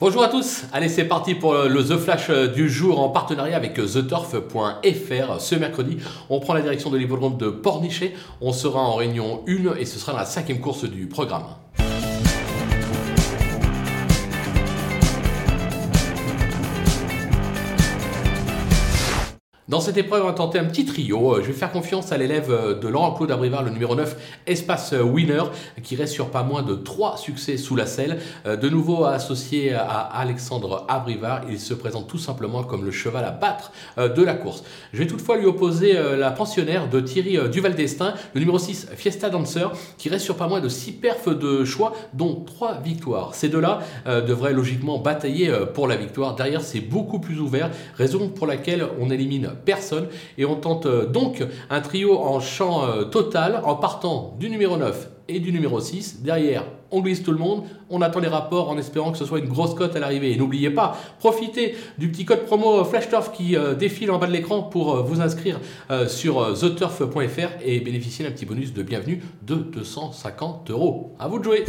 Bonjour à tous, allez c'est parti pour le The Flash du jour en partenariat avec TheTurf.fr. Ce mercredi, on prend la direction de l'hippodrome de Pornichet, on sera en réunion 1 et ce sera la cinquième course du programme. Dans cette épreuve, on va tenter un petit trio. Je vais faire confiance à l'élève de Laurent-Claude Abrivard, le numéro 9, Espace Winner, qui reste sur pas moins de 3 succès sous la selle. De nouveau associé à Alexandre Abrivard, il se présente tout simplement comme le cheval à battre de la course. Je vais toutefois lui opposer la pensionnaire de Thierry Duval d'Estaing, le numéro 6, Fiesta Dancer, qui reste sur pas moins de 6 perfs de choix, dont 3 victoires. Ces deux-là devraient logiquement batailler pour la victoire. Derrière, c'est beaucoup plus ouvert, raison pour laquelle on élimine personne. Et on tente euh, donc un trio en champ euh, total en partant du numéro 9 et du numéro 6. Derrière, on glisse tout le monde, on attend les rapports en espérant que ce soit une grosse cote à l'arrivée. Et n'oubliez pas, profitez du petit code promo FlashTurf qui euh, défile en bas de l'écran pour vous inscrire sur theturf.fr et bénéficier d'un petit bonus de bienvenue de 250 euros. À vous de jouer!